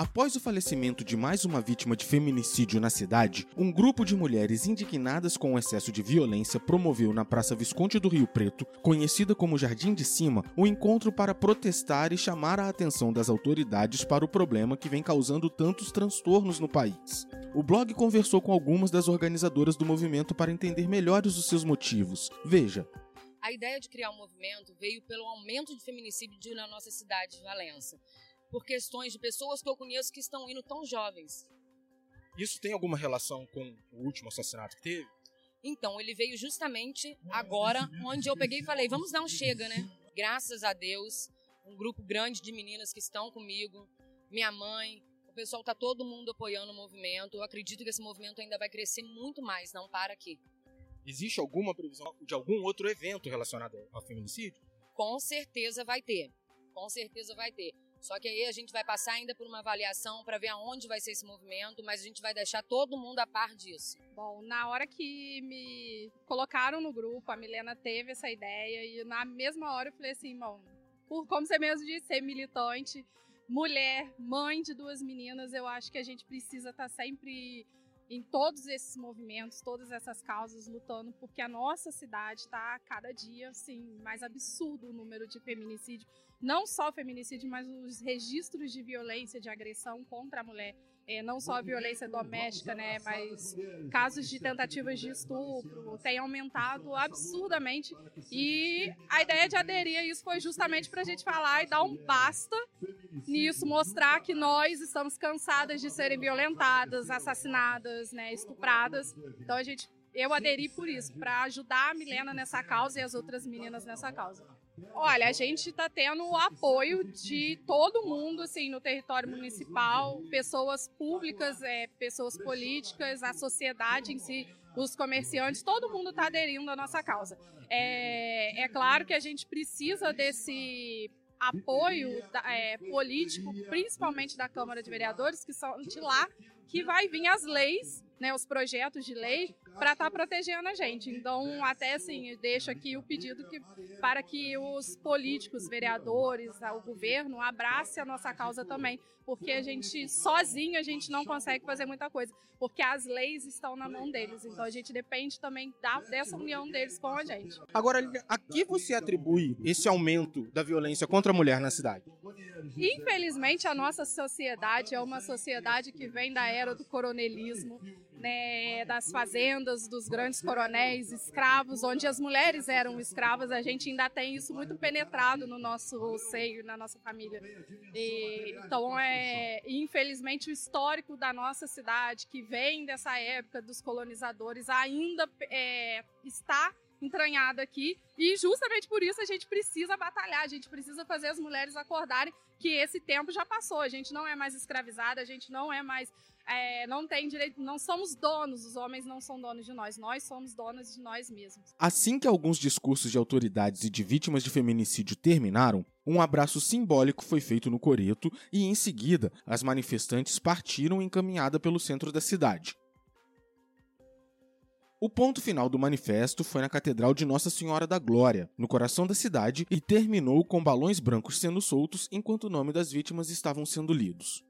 Após o falecimento de mais uma vítima de feminicídio na cidade, um grupo de mulheres indignadas com o excesso de violência promoveu na Praça Visconde do Rio Preto, conhecida como Jardim de Cima, um encontro para protestar e chamar a atenção das autoridades para o problema que vem causando tantos transtornos no país. O blog conversou com algumas das organizadoras do movimento para entender melhores os seus motivos. Veja. A ideia de criar um movimento veio pelo aumento de feminicídio na nossa cidade de Valença por questões de pessoas que eu conheço que estão indo tão jovens. Isso tem alguma relação com o último assassinato que teve? Então, ele veio justamente agora, onde eu peguei e falei: vamos dar um chega, né? Graças a Deus, um grupo grande de meninas que estão comigo, minha mãe, o pessoal está todo mundo apoiando o movimento. Eu acredito que esse movimento ainda vai crescer muito mais, não para aqui. Existe alguma previsão de algum outro evento relacionado ao feminicídio? Com certeza vai ter. Com certeza vai ter. Só que aí a gente vai passar ainda por uma avaliação para ver aonde vai ser esse movimento, mas a gente vai deixar todo mundo a par disso. Bom, na hora que me colocaram no grupo, a Milena teve essa ideia e na mesma hora eu falei assim, bom, por como você mesmo disse, ser militante, mulher, mãe de duas meninas, eu acho que a gente precisa estar tá sempre em todos esses movimentos, todas essas causas, lutando, porque a nossa cidade está cada dia assim, mais absurdo o número de feminicídio. Não só feminicídio, mas os registros de violência, de agressão contra a mulher não só a violência doméstica, né, mas casos de tentativas de estupro têm aumentado absurdamente. E a ideia de aderir a isso foi justamente para a gente falar e dar um basta nisso, mostrar que nós estamos cansadas de serem violentadas, assassinadas, né, estupradas. Então a gente, eu aderi por isso, para ajudar a Milena nessa causa e as outras meninas nessa causa. Olha, a gente está tendo o apoio de todo mundo, assim, no território municipal, pessoas públicas, é, pessoas políticas, a sociedade em si, os comerciantes, todo mundo está aderindo à nossa causa. É, é claro que a gente precisa desse apoio é, político, principalmente da Câmara de Vereadores, que são de lá que vai vir as leis né, os projetos de lei para estar tá protegendo a gente. Então, até assim, deixo aqui o pedido que, para que os políticos, vereadores, o governo abrace a nossa causa também, porque a gente, sozinho, a gente não consegue fazer muita coisa, porque as leis estão na mão deles. Então, a gente depende também da, dessa união deles com a gente. Agora, a que você atribui esse aumento da violência contra a mulher na cidade? Infelizmente, a nossa sociedade é uma sociedade que vem da era do coronelismo, né, das fazendas, dos grandes coronéis, escravos, onde as mulheres eram escravas, a gente ainda tem isso muito penetrado no nosso seio, na nossa família. E, então, é, infelizmente, o histórico da nossa cidade, que vem dessa época dos colonizadores, ainda é, está entranhado aqui. E justamente por isso a gente precisa batalhar, a gente precisa fazer as mulheres acordarem que esse tempo já passou. A gente não é mais escravizada, a gente não é mais. É, não tem direito, não somos donos, os homens não são donos de nós, nós somos donos de nós mesmos. Assim que alguns discursos de autoridades e de vítimas de feminicídio terminaram, um abraço simbólico foi feito no Coreto e, em seguida, as manifestantes partiram encaminhada pelo centro da cidade. O ponto final do manifesto foi na Catedral de Nossa Senhora da Glória, no coração da cidade, e terminou com balões brancos sendo soltos enquanto o nome das vítimas estavam sendo lidos.